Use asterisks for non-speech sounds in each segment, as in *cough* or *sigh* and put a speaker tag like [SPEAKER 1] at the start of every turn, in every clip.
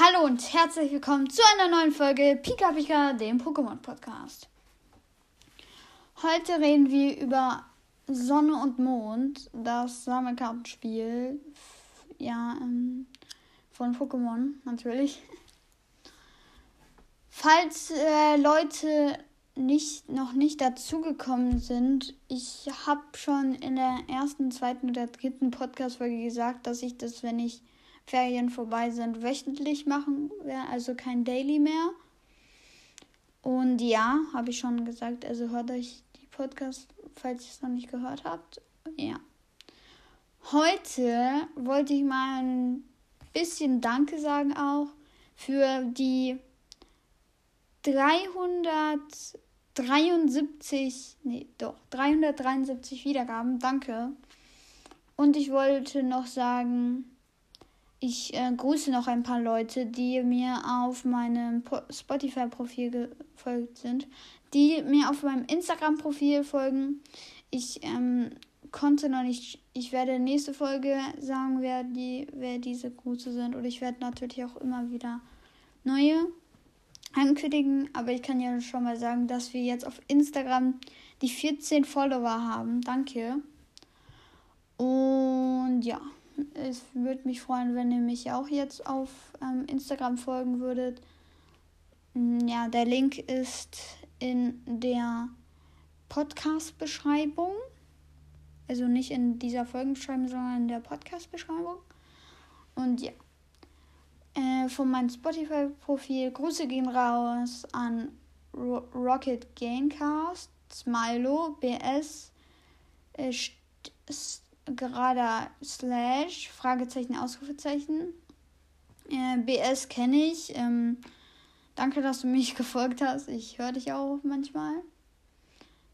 [SPEAKER 1] Hallo und herzlich willkommen zu einer neuen Folge Pika Pika, dem Pokémon Podcast. Heute reden wir über Sonne und Mond, das Sammelkartenspiel ja, ähm, von Pokémon natürlich. Falls äh, Leute nicht, noch nicht dazugekommen sind, ich habe schon in der ersten, zweiten oder dritten Podcast-Folge gesagt, dass ich das, wenn ich Ferien vorbei sind, wöchentlich machen werde, also kein Daily mehr. Und ja, habe ich schon gesagt, also hört euch die Podcast, falls ihr es noch nicht gehört habt. Ja. Heute wollte ich mal ein bisschen Danke sagen auch für die 373, nee, doch, 373 Wiedergaben. Danke. Und ich wollte noch sagen, ich äh, grüße noch ein paar Leute, die mir auf meinem Spotify-Profil gefolgt sind, die mir auf meinem Instagram-Profil folgen. Ich ähm, konnte noch nicht, ich werde nächste Folge sagen, wer, die, wer diese Grüße sind. Und ich werde natürlich auch immer wieder neue ankündigen. Aber ich kann ja schon mal sagen, dass wir jetzt auf Instagram die 14 Follower haben. Danke. Und ja es würde mich freuen, wenn ihr mich auch jetzt auf ähm, Instagram folgen würdet. Mm, ja, der Link ist in der Podcast-Beschreibung. Also nicht in dieser Folgenbeschreibung, sondern in der Podcast-Beschreibung. Und ja. Äh, von meinem Spotify-Profil Grüße gehen raus an Ro Rocket Gamecast, Smilo, BS, äh, gerader Slash, Fragezeichen, Ausrufezeichen. Äh, BS kenne ich. Ähm, danke, dass du mich *laughs* gefolgt hast. Ich höre dich auch manchmal.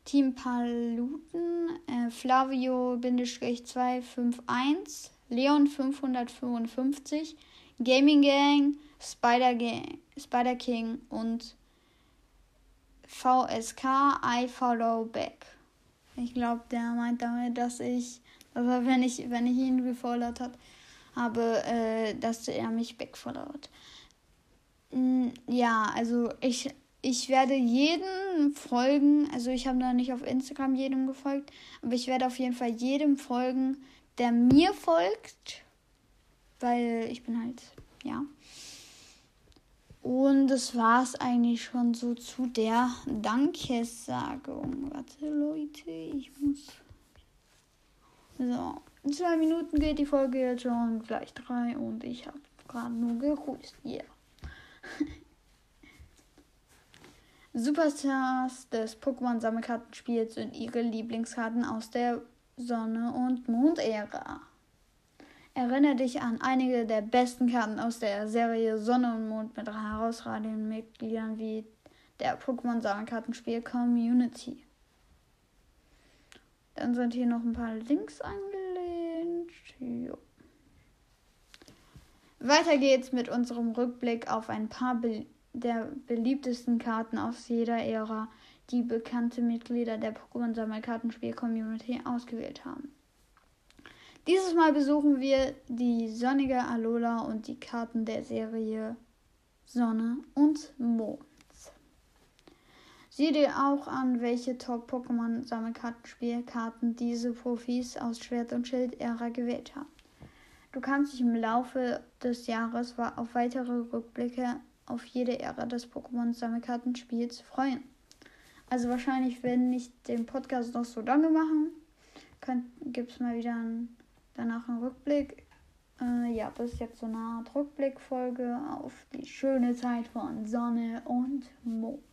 [SPEAKER 1] Team Paluten, äh, Flavio-251, Leon 555, Gaming Gang, Spider, Gang, Spider King und VSK I Follow Back. Ich glaube, der meint damit, dass ich aber wenn ich, wenn ich ihn gefollowt habe, äh, dass er mich backfollowt. Mm, ja, also ich, ich werde jeden folgen. Also ich habe da nicht auf Instagram jedem gefolgt, aber ich werde auf jeden Fall jedem folgen, der mir folgt. Weil ich bin halt, ja. Und das war es eigentlich schon so zu der Dankesagung. Warte, Leute, ich muss. So, in zwei Minuten geht die Folge jetzt schon gleich drei und ich habe gerade nur gegrüßt. Yeah. *laughs* Superstars des Pokémon-Sammelkartenspiels sind ihre Lieblingskarten aus der Sonne- und Mond-Ära. Erinnere dich an einige der besten Karten aus der Serie Sonne und Mond mit herausragenden Mitgliedern wie der Pokémon-Sammelkartenspiel Community. Dann sind hier noch ein paar Links angelehnt. Jo. Weiter geht's mit unserem Rückblick auf ein paar be der beliebtesten Karten aus jeder Ära, die bekannte Mitglieder der Pokémon-Sammelkartenspiel-Community ausgewählt haben. Dieses Mal besuchen wir die sonnige Alola und die Karten der Serie Sonne und Mond. Sieh dir auch an, welche Top-Pokémon-Sammelkartenspielkarten diese Profis aus Schwert- und Schild-Ära gewählt haben. Du kannst dich im Laufe des Jahres auf weitere Rückblicke auf jede Ära des Pokémon-Sammelkartenspiels freuen. Also wahrscheinlich, wenn ich den Podcast noch so lange machen, gibt es mal wieder einen, danach einen Rückblick. Äh, ja, das ist jetzt so eine Art Rückblickfolge auf die schöne Zeit von Sonne und Mond.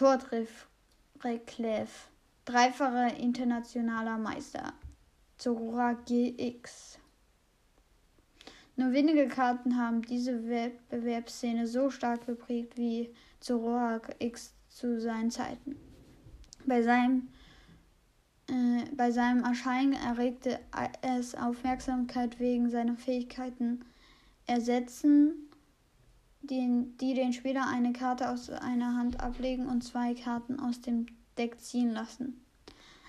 [SPEAKER 1] Tortriff Reclef, dreifacher internationaler Meister. Zorora GX. Nur wenige Karten haben diese Wettbewerbsszene so stark geprägt wie Zorora X zu seinen Zeiten. Bei seinem, äh, bei seinem Erscheinen erregte es Aufmerksamkeit wegen seiner Fähigkeiten ersetzen den, die den Spieler eine Karte aus einer Hand ablegen und zwei Karten aus dem Deck ziehen lassen.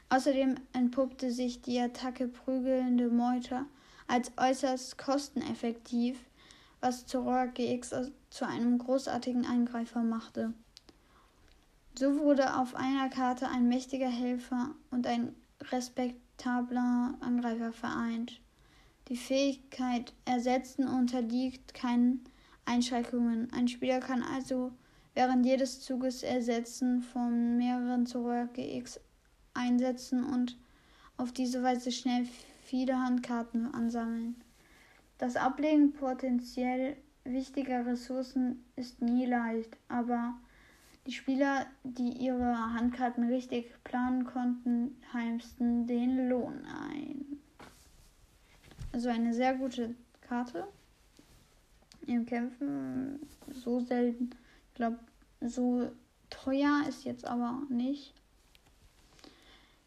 [SPEAKER 1] Außerdem entpuppte sich die Attacke prügelnde Meute als äußerst kosteneffektiv, was Zorak GX zu einem großartigen Eingreifer machte. So wurde auf einer Karte ein mächtiger Helfer und ein respektabler Angreifer vereint. Die Fähigkeit Ersetzen unterliegt keinen Einschränkungen. Ein Spieler kann also während jedes Zuges Ersetzen von mehreren Zorak GX einsetzen und auf diese Weise schnell viele Handkarten ansammeln. Das Ablegen potenziell wichtiger Ressourcen ist nie leicht, aber die Spieler, die ihre Handkarten richtig planen konnten, heimsten den Lohn ein. Also eine sehr gute Karte. Im Kämpfen so selten. Ich glaube, so teuer ist jetzt aber nicht.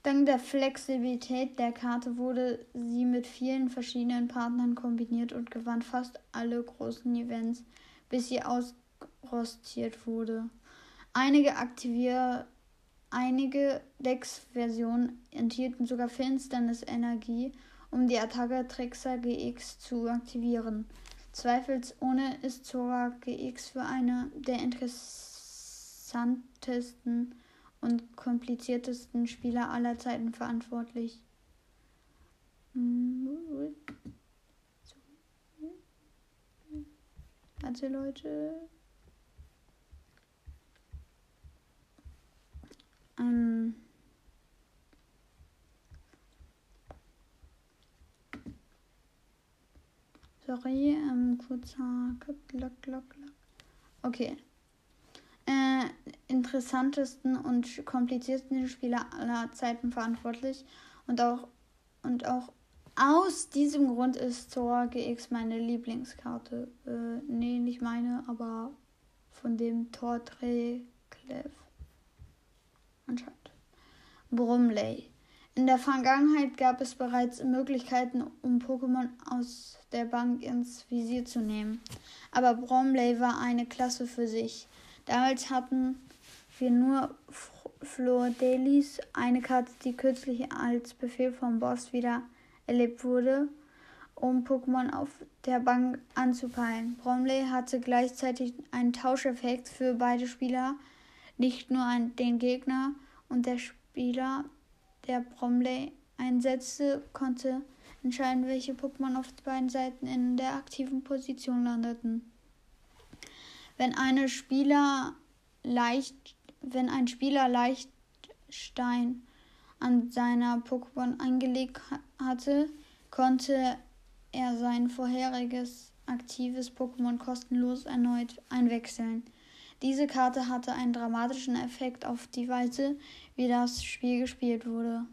[SPEAKER 1] Dank der Flexibilität der Karte wurde sie mit vielen verschiedenen Partnern kombiniert und gewann fast alle großen Events, bis sie ausrostiert wurde. Einige Aktivier einige Decks-Versionen enthielten sogar Finsternis-Energie, um die Attacke Trickser GX zu aktivieren. Zweifelsohne ist Zora GX für eine der interessantesten und kompliziertesten Spieler aller Zeiten verantwortlich. Warte Leute. Ähm Sorry, kurzer Lock, Lock, Lock. Okay äh, interessantesten und kompliziertesten Spieler aller Zeiten verantwortlich. Und auch, und auch aus diesem Grund ist Zora GX meine Lieblingskarte. Äh, nee, nicht meine, aber von dem Tortre Clef. Anscheinend. Brumley. In der Vergangenheit gab es bereits Möglichkeiten, um Pokémon aus der Bank ins Visier zu nehmen. Aber Bromley war eine Klasse für sich. Damals hatten wir nur Flor Delis, eine Karte, die kürzlich als Befehl vom Boss wieder erlebt wurde, um Pokémon auf der Bank anzupeilen. Bromley hatte gleichzeitig einen Tauscheffekt für beide Spieler, nicht nur an den Gegner und der Spieler, der Bromley einsetzte, konnte entscheiden, welche Pokémon auf beiden Seiten in der aktiven Position landeten. Wenn eine Spieler leicht, wenn ein Spieler Leichtstein an seiner Pokémon eingelegt hatte, konnte er sein vorheriges aktives Pokémon kostenlos erneut einwechseln. Diese Karte hatte einen dramatischen Effekt auf die Weise, wie das Spiel gespielt wurde.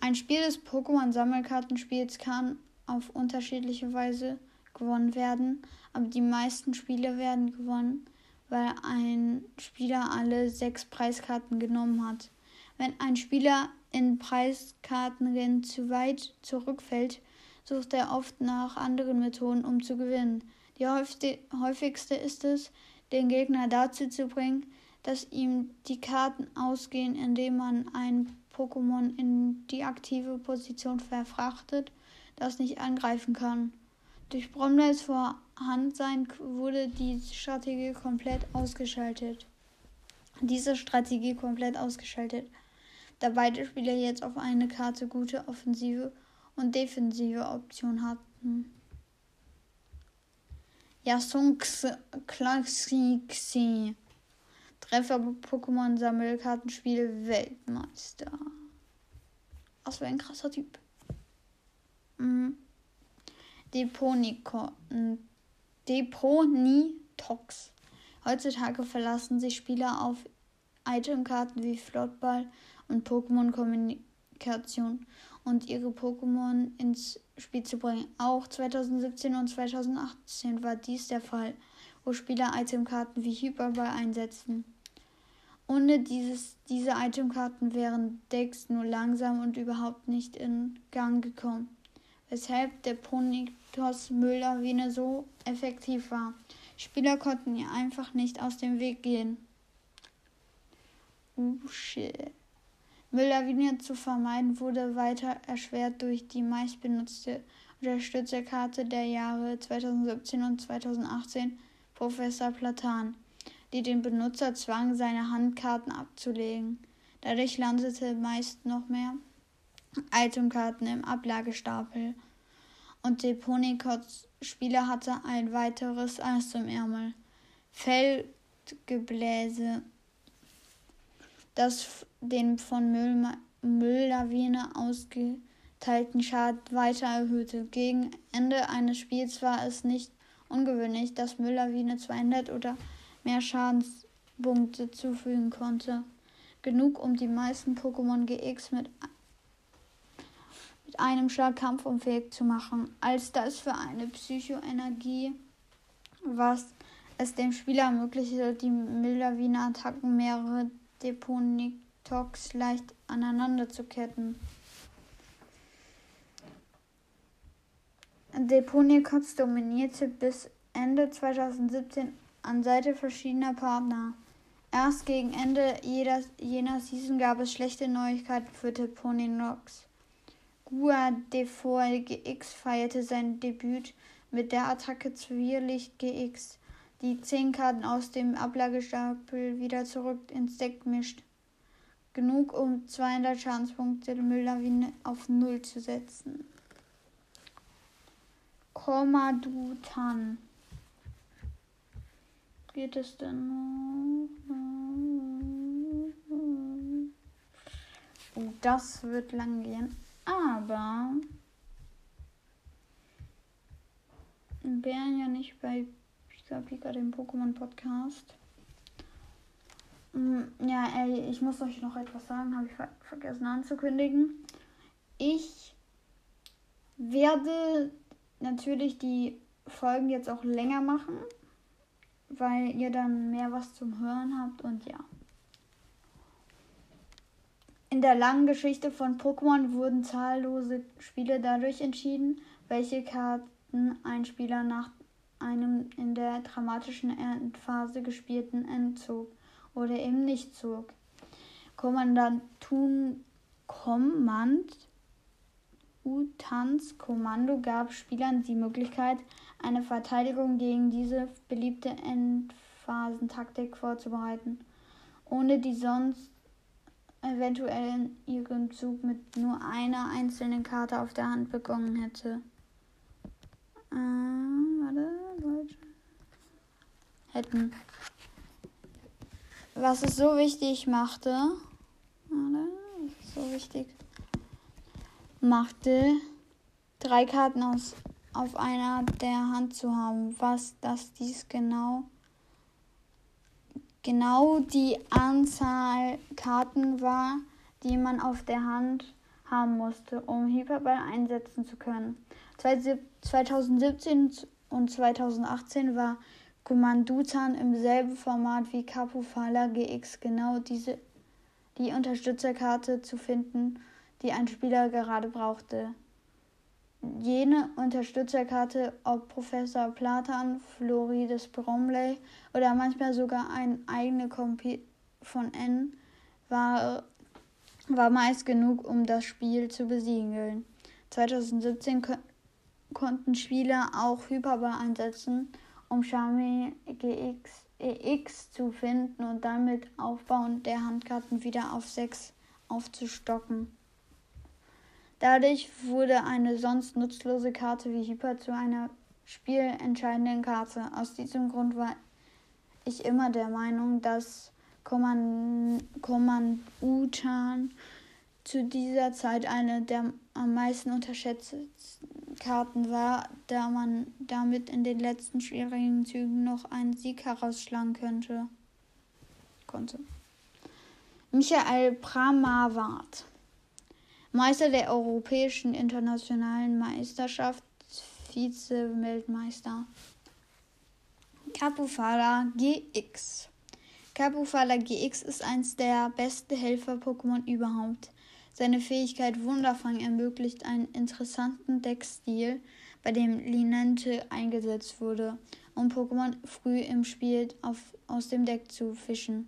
[SPEAKER 1] Ein Spiel des Pokémon-Sammelkartenspiels kann auf unterschiedliche Weise gewonnen werden, aber die meisten Spiele werden gewonnen, weil ein Spieler alle sechs Preiskarten genommen hat. Wenn ein Spieler in Preiskartenrennen zu weit zurückfällt, sucht er oft nach anderen Methoden, um zu gewinnen. Die häufigste ist es, den Gegner dazu zu bringen, dass ihm die Karten ausgehen, indem man ein Pokémon in die aktive Position verfrachtet, das nicht angreifen kann. Durch Bromleys Vorhandensein wurde die Strategie komplett ausgeschaltet. Diese Strategie komplett ausgeschaltet, da beide Spieler jetzt auf eine Karte gute offensive und defensive Option hatten. Yasunks Klaxixi Treffer Pokémon Sammelkartenspiel Weltmeister. Was für ein krasser Typ. Mhm. Deponitox. Heutzutage verlassen sich Spieler auf Itemkarten wie Flottball und Pokémon-Kommunikation und ihre Pokémon ins Spiel zu bringen. Auch 2017 und 2018 war dies der Fall, wo Spieler Itemkarten wie Hyperball einsetzten. Ohne dieses, diese Itemkarten wären Decks nur langsam und überhaupt nicht in Gang gekommen weshalb der Ponytos Müllawine so effektiv war. Spieler konnten ihr einfach nicht aus dem Weg gehen. Uh, shit. Mülllawine zu vermeiden wurde weiter erschwert durch die meistbenutzte Unterstützerkarte der Jahre 2017 und 2018 Professor Platan, die den Benutzer zwang, seine Handkarten abzulegen. Dadurch landete meist noch mehr Itemkarten im Ablagestapel und Deponikots Spieler hatte ein weiteres Eis im Ärmel. Feldgebläse, das den von Müll Mülllawine ausgeteilten Schaden weiter erhöhte. Gegen Ende eines Spiels war es nicht ungewöhnlich, dass Mülllawine 200 oder mehr Schadenspunkte zufügen konnte. Genug, um die meisten Pokémon GX mit, mit einem Schlag kampfunfähig zu machen, als das für eine Psychoenergie, was es dem Spieler ermöglichte, die Mülllawine-Attacken mehrere Deponitox leicht aneinander zu ketten. Deponikox dominierte bis Ende 2017 an Seite verschiedener Partner. Erst gegen Ende jeder, jener Season gab es schlechte Neuigkeiten für Deponinox. Gua Defoe GX feierte sein Debüt mit der Attacke Zwirlicht GX, die 10 Karten aus dem Ablagestapel wieder zurück ins Deck mischt genug, um 200 Schadenspunkte der Mülllawine auf Null zu setzen. Komadutan. Geht es denn noch? Oh, das wird lang gehen. Aber wir wären ja nicht bei Pika Pika, dem Pokémon Podcast. Mm, ja, ey, ich muss euch noch etwas sagen, habe ich ver vergessen anzukündigen. Ich werde natürlich die Folgen jetzt auch länger machen, weil ihr dann mehr was zum Hören habt und ja. In der langen Geschichte von Pokémon wurden zahllose Spiele dadurch entschieden, welche Karten ein Spieler nach einem in der dramatischen Endphase gespielten entzog oder eben nicht zog. Kommandantun Kommand Utans Kommando gab Spielern die Möglichkeit, eine Verteidigung gegen diese beliebte Endphasentaktik vorzubereiten, ohne die sonst eventuell in ihrem Zug mit nur einer einzelnen Karte auf der Hand begonnen hätte. Äh, warte, Leute. Hätten was es so wichtig machte, es so wichtig machte, drei Karten aus, auf einer der Hand zu haben, was das dies genau genau die Anzahl Karten war, die man auf der Hand haben musste, um Hyperball einsetzen zu können. 2017 und 2018 war Kommandutan im selben Format wie Capufala GX genau diese die Unterstützerkarte zu finden, die ein Spieler gerade brauchte. Jene Unterstützerkarte, ob Professor Platan, Florides Bromley oder manchmal sogar eine eigene Kopie von N, war, war meist genug, um das Spiel zu besiegeln. 2017 konnten Spieler auch Hyperbar einsetzen um Xiaomi GX EX zu finden und dann mit Aufbauen der Handkarten wieder auf 6 aufzustocken. Dadurch wurde eine sonst nutzlose Karte wie Hyper zu einer spielentscheidenden Karte. Aus diesem Grund war ich immer der Meinung, dass Utan zu dieser Zeit eine der am meisten unterschätzten Karten war, da man damit in den letzten schwierigen Zügen noch einen Sieg herausschlagen könnte. Konnte. Michael Pramawart, Meister der Europäischen Internationalen Meisterschaft, Vize-Weltmeister. Capufala GX. Capufala GX ist eins der besten Helfer-Pokémon überhaupt. Seine Fähigkeit Wunderfang ermöglicht einen interessanten Deckstil, bei dem Linente eingesetzt wurde, um Pokémon früh im Spiel auf, aus dem Deck zu fischen.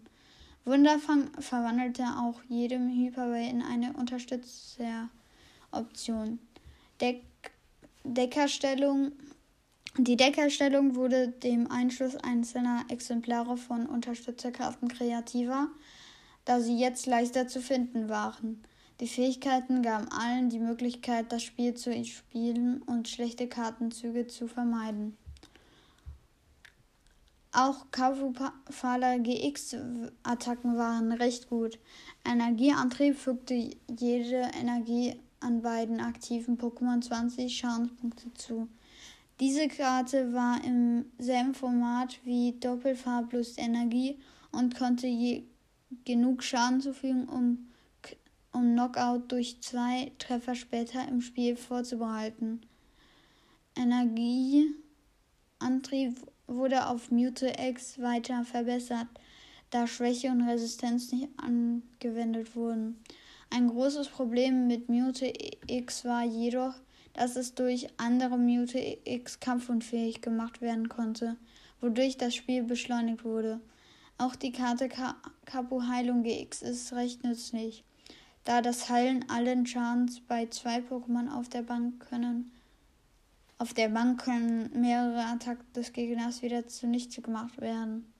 [SPEAKER 1] Wunderfang verwandelte auch jedem Hyperball in eine Unterstützeroption. Deck, Deckerstellung. Die Deckerstellung wurde dem Einschluss einzelner Exemplare von Unterstützerkarten kreativer, da sie jetzt leichter zu finden waren. Die Fähigkeiten gaben allen die Möglichkeit, das Spiel zu spielen und schlechte Kartenzüge zu vermeiden. Auch Kavufala GX-Attacken waren recht gut. Energieantrieb fügte jede Energie an beiden aktiven Pokémon 20 Schadenspunkte zu. Diese Karte war im selben Format wie Doppelfarblos Energie und konnte je genug Schaden zufügen, um, um Knockout durch zwei Treffer später im Spiel vorzubereiten. Energieantrieb wurde auf Mute X weiter verbessert, da Schwäche und Resistenz nicht angewendet wurden. Ein großes Problem mit Mute X war jedoch, dass es durch andere Mute X kampfunfähig gemacht werden konnte, wodurch das Spiel beschleunigt wurde. Auch die Karte Kapu Heilung GX ist recht nützlich, da das Heilen allen Schadens bei zwei Pokémon auf der Bank können auf der Bank können mehrere Attacken des Gegners wieder zunichte gemacht werden.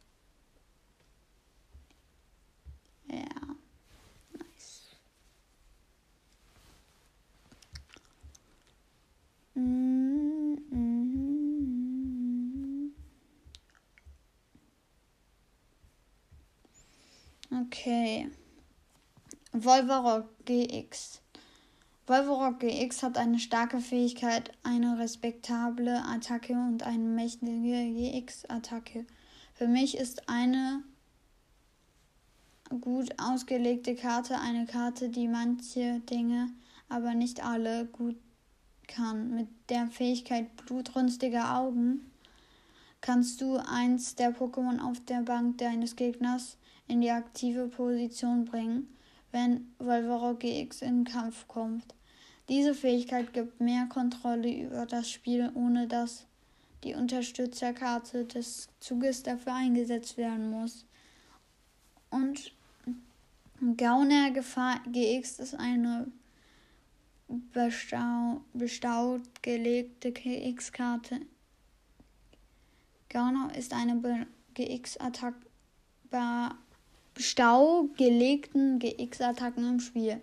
[SPEAKER 1] Ja. Nice. Mm -hmm. Okay. Volvarok GX. Volvorok GX hat eine starke Fähigkeit, eine respektable Attacke und eine mächtige GX-Attacke. Für mich ist eine gut ausgelegte Karte eine Karte, die manche Dinge, aber nicht alle gut kann. Mit der Fähigkeit blutrünstiger Augen kannst du eins der Pokémon auf der Bank deines Gegners in die aktive Position bringen, wenn Volvorok GX in Kampf kommt. Diese Fähigkeit gibt mehr Kontrolle über das Spiel, ohne dass die Unterstützerkarte des Zuges dafür eingesetzt werden muss. Und Gauner Gefahr GX ist eine bestau bestaut gelegte GX-Karte. Gauner ist eine GX-Attack bestau gelegten GX-Attacken im Spiel.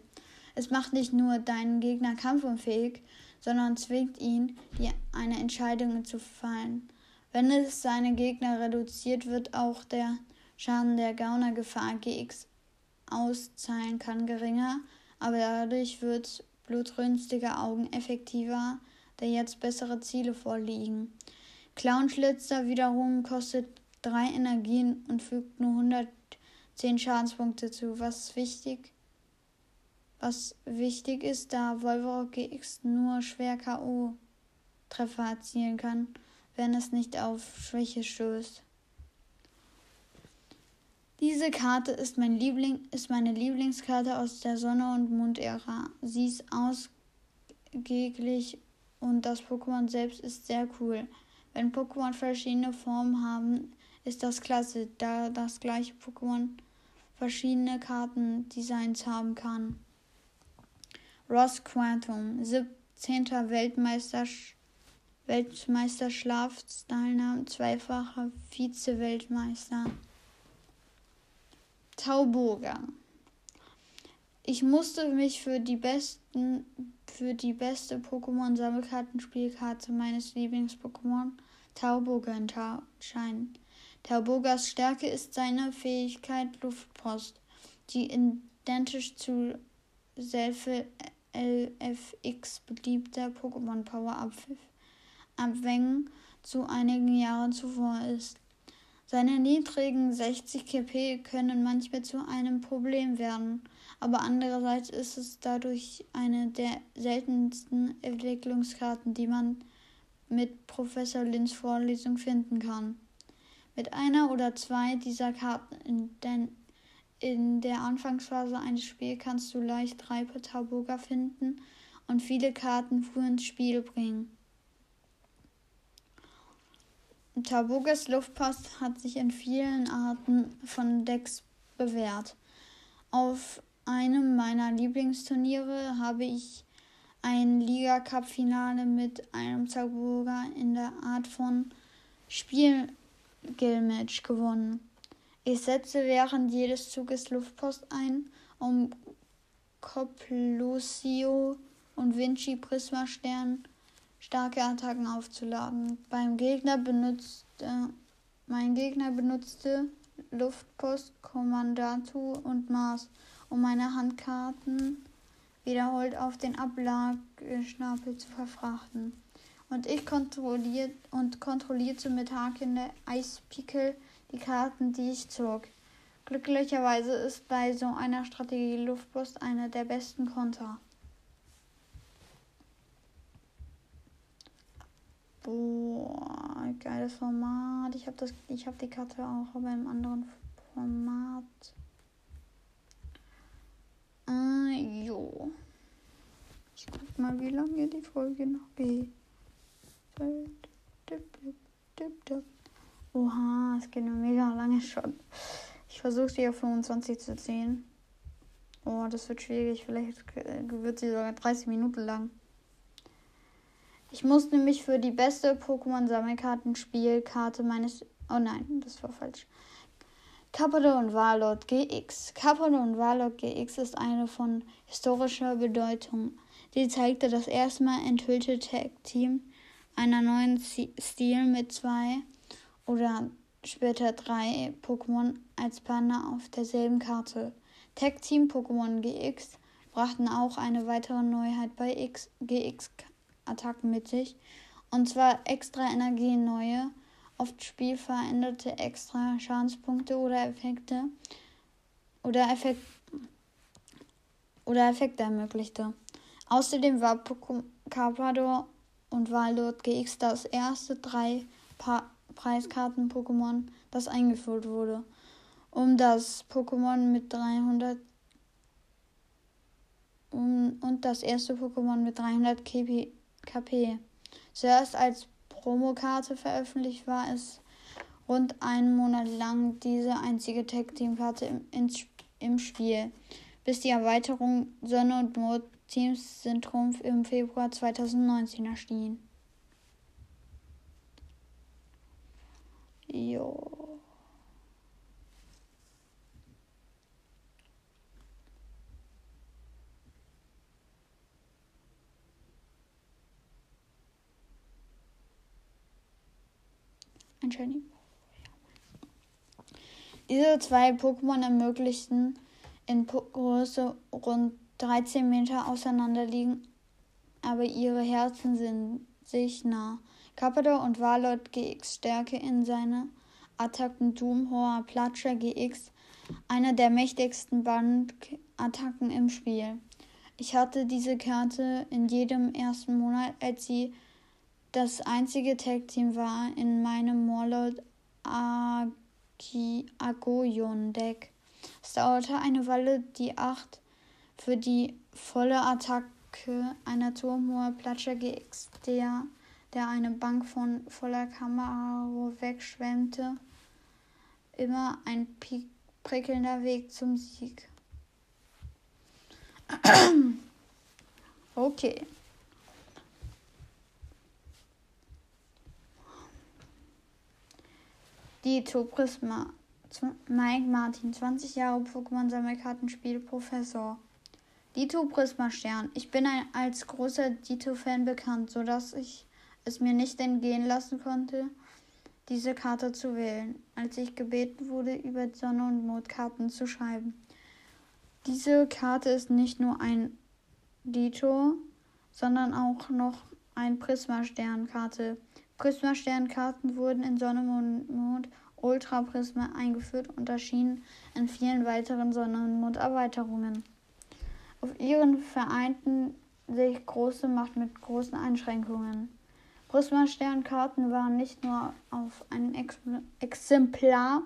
[SPEAKER 1] Es macht nicht nur deinen Gegner kampfunfähig, sondern zwingt ihn, dir eine Entscheidung zu fallen. Wenn es seine Gegner reduziert, wird auch der Schaden der Gaunergefahr GX auszahlen kann geringer, aber dadurch wird blutrünstige Augen effektiver, da jetzt bessere Ziele vorliegen. Clownschlitzer wiederum kostet drei Energien und fügt nur 110 Schadenspunkte zu, was wichtig was wichtig ist, da Volvo GX nur schwer K.O.-Treffer erzielen kann, wenn es nicht auf Schwäche stößt. Diese Karte ist, mein Liebling, ist meine Lieblingskarte aus der Sonne- und Mond-Ära. Sie ist ausgeglich und das Pokémon selbst ist sehr cool. Wenn Pokémon verschiedene Formen haben, ist das klasse, da das gleiche Pokémon verschiedene Kartendesigns haben kann. Ross Quantum, 17. Weltmeister, Weltmeisterschlafsteilnahme, zweifacher Vize-Weltmeister. Tauburger. Ich musste mich für die besten, für die beste Pokémon-Sammelkartenspielkarte meines Lieblings-Pokémon Tauburger entscheiden. Tauburgers Stärke ist seine Fähigkeit Luftpost, die identisch zu Selfie LFX beliebter Pokémon Power Abwängen zu einigen Jahren zuvor ist. Seine niedrigen 60 KP können manchmal zu einem Problem werden, aber andererseits ist es dadurch eine der seltensten Entwicklungskarten, die man mit Professor Lins Vorlesung finden kann. Mit einer oder zwei dieser Karten in den in der Anfangsphase eines Spiels kannst du leicht drei Taboga finden und viele Karten früh ins Spiel bringen. Tabogas Luftpost hat sich in vielen Arten von Decks bewährt. Auf einem meiner Lieblingsturniere habe ich ein Liga-Cup-Finale mit einem Zauberburger in der Art von Spielgilmatch gewonnen. Ich setze während jedes Zuges Luftpost ein, um Coplusio und Vinci Prisma Stern starke Attacken aufzuladen. Beim Gegner benutzte mein Gegner benutzte Luftpost, Kommandatu und Mars, um meine Handkarten wiederholt auf den Ablagestapel zu verfrachten. Und ich kontrolliert und kontrollierte mit Haken der Eispickel die Karten, die ich zog. Glücklicherweise ist bei so einer Strategie Luftpost einer der besten Konter. Boah, geiles Format. Ich habe das, die Karte auch aber im anderen Format. Äh, jo. Ich guck mal, wie lange die Folge noch geht. Oha, es geht nur mega lange schon. Ich versuche sie auf 25 zu ziehen. Oh, das wird schwierig. Vielleicht wird sie sogar 30 Minuten lang. Ich muss nämlich für die beste Pokémon-Sammelkartenspielkarte meines. Oh nein, das war falsch. Capado und Warlord GX. Capado und Warlord GX ist eine von historischer Bedeutung. Die zeigte das erste Mal enthüllte Tag-Team einer neuen Stil mit zwei oder später drei Pokémon als Partner auf derselben Karte. Tag Team Pokémon GX brachten auch eine weitere Neuheit bei X GX Attacken mit sich. Und zwar extra Energie neue, oft spielveränderte extra Schadenspunkte oder Effekte oder Effekt oder Effekte ermöglichte. Außerdem war Carpador und Waldort GX das erste drei pa Preiskarten-Pokémon, das eingeführt wurde, um das Pokémon mit 300 um, und das erste Pokémon mit 300 KP KP. Zuerst als Promokarte veröffentlicht war es rund einen Monat lang diese einzige Tag-Team-Karte im, im Spiel, bis die Erweiterung Sonne und Mond Teams sind Trumpf im Februar 2019 erschien. Jo. Shiny. Diese zwei Pokémon ermöglichten in Größe rund 13 Meter auseinander liegen, aber ihre Herzen sind sich nah. Carpador und Warlord GX Stärke in seine Attacken Doomhoer Platscher GX, eine der mächtigsten Bandattacken im Spiel. Ich hatte diese Karte in jedem ersten Monat, als sie das einzige Tag-Team war in meinem Morlord Agoyon Deck. Dauerte eine Weile, die acht für die volle Attacke einer Turmhoher Platscher GX, der, der eine Bank von voller Kamera wegschwemmte. Immer ein prickelnder Weg zum Sieg. okay. Dito Prisma. Mike Martin, 20 Jahre Pokémon-Sammelkartenspiel, Professor. Dito Prisma Stern. Ich bin ein, als großer Dito-Fan bekannt, sodass ich es mir nicht entgehen lassen konnte, diese Karte zu wählen, als ich gebeten wurde, über Sonne- und Mondkarten zu schreiben. Diese Karte ist nicht nur ein Dito, sondern auch noch ein Prisma-Sternkarte. Prisma-Sternkarten wurden in Sonne und Mond Ultra Prisma eingeführt und erschienen in vielen weiteren Sonne- und Monderweiterungen. Auf ihren vereinten sich große Macht mit großen Einschränkungen. Prisma-Sternkarten waren nicht nur auf ein Ex Exemplar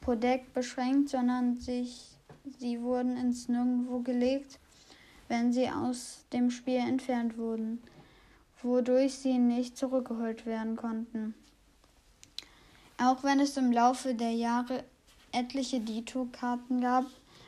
[SPEAKER 1] pro Deck beschränkt, sondern sich, sie wurden ins Nirgendwo gelegt, wenn sie aus dem Spiel entfernt wurden wodurch sie nicht zurückgeholt werden konnten. Auch wenn es im Laufe der Jahre etliche Dito-Karten gab,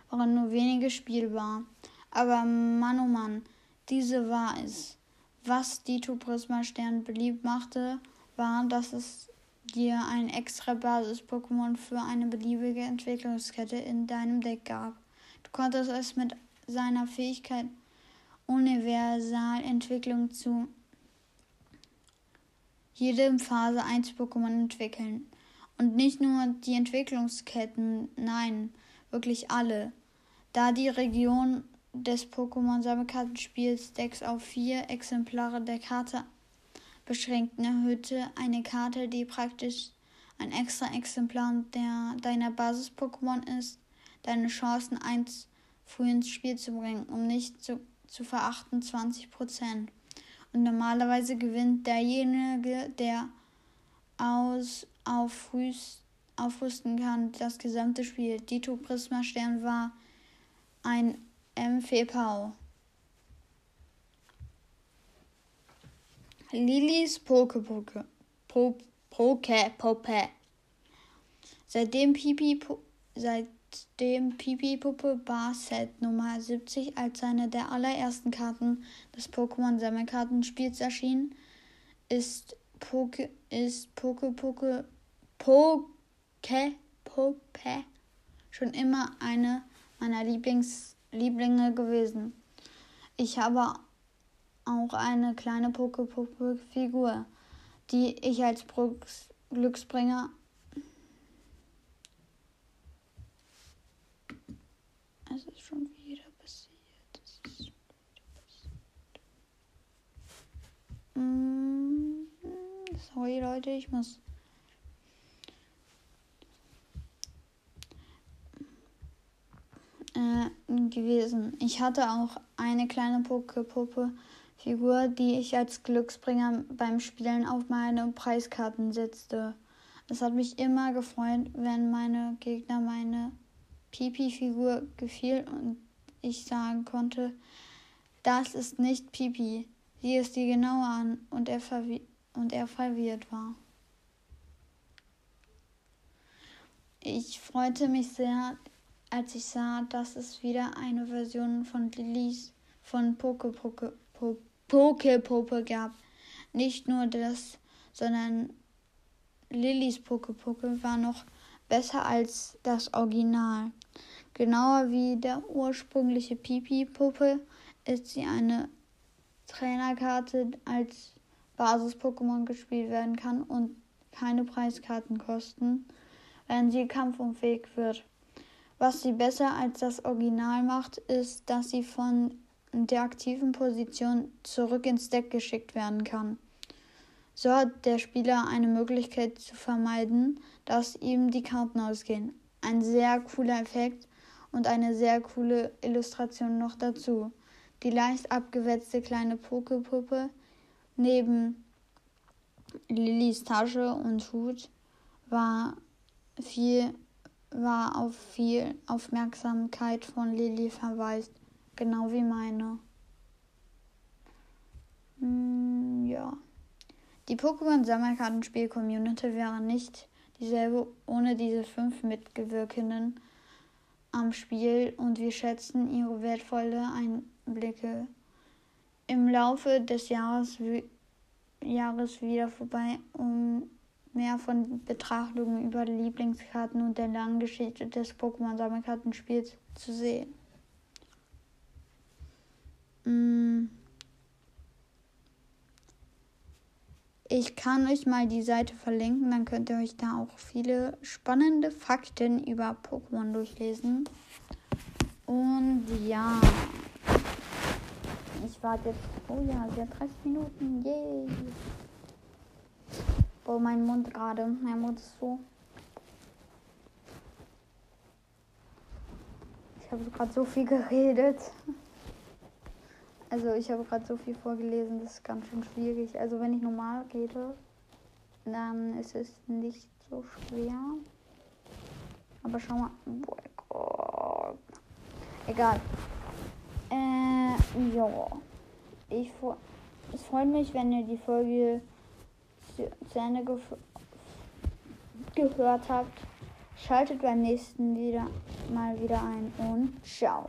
[SPEAKER 1] waren nur wenige spielbar. Aber Mann oh Mann, diese war es. Was Dito Prisma Stern beliebt machte, war, dass es dir ein extra Basis-Pokémon für eine beliebige Entwicklungskette in deinem Deck gab. Du konntest es mit seiner Fähigkeit Universalentwicklung zu jedem Phase 1 Pokémon entwickeln. Und nicht nur die Entwicklungsketten, nein, wirklich alle. Da die Region des Pokémon-Sammelkartenspiels Decks auf vier Exemplare der Karte beschränkten, erhöhte eine Karte, die praktisch ein extra Exemplar der, deiner Basis-Pokémon ist, deine Chancen, eins früh ins Spiel zu bringen, um nicht zu, zu verachten 20%. Und normalerweise gewinnt derjenige, der aus aufrüsten kann, das gesamte Spiel. Dito Prisma Stern war ein MV Lilis Poke Poke. Poke Poppe. Seitdem Pipi seitdem Pipi Puppe Bar Set Nummer 70 als eine der allerersten Karten des Pokémon Sammelkartenspiels erschien, ist Poke ist Poke Poke Poke Poppe schon immer eine meiner Lieblings Lieblinge gewesen. Ich habe auch eine kleine Poke-Puppe-Figur, die ich als Glücksbringer Es ist schon wieder passiert. Es ist schon wieder passiert. Mm, sorry Leute, ich muss äh, gewesen. Ich hatte auch eine kleine Pokepuppe-Figur, die ich als Glücksbringer beim Spielen auf meine Preiskarten setzte. Es hat mich immer gefreut, wenn meine Gegner meine Pipi-Figur gefiel und ich sagen konnte, das ist nicht Pipi. Sieh es dir genauer an und er, verwi und er verwirrt war. Ich freute mich sehr, als ich sah, dass es wieder eine Version von Lillys von Poke Poke Poke Poke gab. Nicht nur das, sondern Lillys Poke Poke war noch besser als das Original. Genauer wie der ursprüngliche Pipi-Puppe ist sie eine Trainerkarte als Basis-Pokémon gespielt werden kann und keine Preiskarten kosten, wenn sie kampfunfähig wird. Was sie besser als das Original macht, ist, dass sie von der aktiven Position zurück ins Deck geschickt werden kann. So hat der Spieler eine Möglichkeit zu vermeiden, dass ihm die Karten ausgehen. Ein sehr cooler Effekt und eine sehr coole Illustration noch dazu. Die leicht abgewetzte kleine Pokepuppe neben Lillys Tasche und Hut war viel war auf viel Aufmerksamkeit von Lilly verweist, genau wie meine. Hm, ja. Die Pokémon-Sammelkartenspiel-Community wäre nicht dieselbe ohne diese fünf Mitwirkenden am Spiel und wir schätzen ihre wertvolle Einblicke. Im Laufe des Jahres, Jahres wieder vorbei, um mehr von Betrachtungen über Lieblingskarten und der langen Geschichte des Pokémon-Sammelkartenspiels zu sehen. Mm. Ich kann euch mal die Seite verlinken, dann könnt ihr euch da auch viele spannende Fakten über Pokémon durchlesen. Und ja, ich warte jetzt. Oh ja, sie hat 30 Minuten. Yay! Oh, mein Mund gerade. Mein Mund ist so. Ich habe gerade so viel geredet. Also ich habe gerade so viel vorgelesen, das ist ganz schön schwierig. Also wenn ich normal rede, dann ist es nicht so schwer. Aber schau mal. Boah Gott. Egal. Äh, ja. Ich, es freut mich, wenn ihr die Folge zu Ende ge gehört habt. Schaltet beim nächsten wieder mal wieder ein und ciao.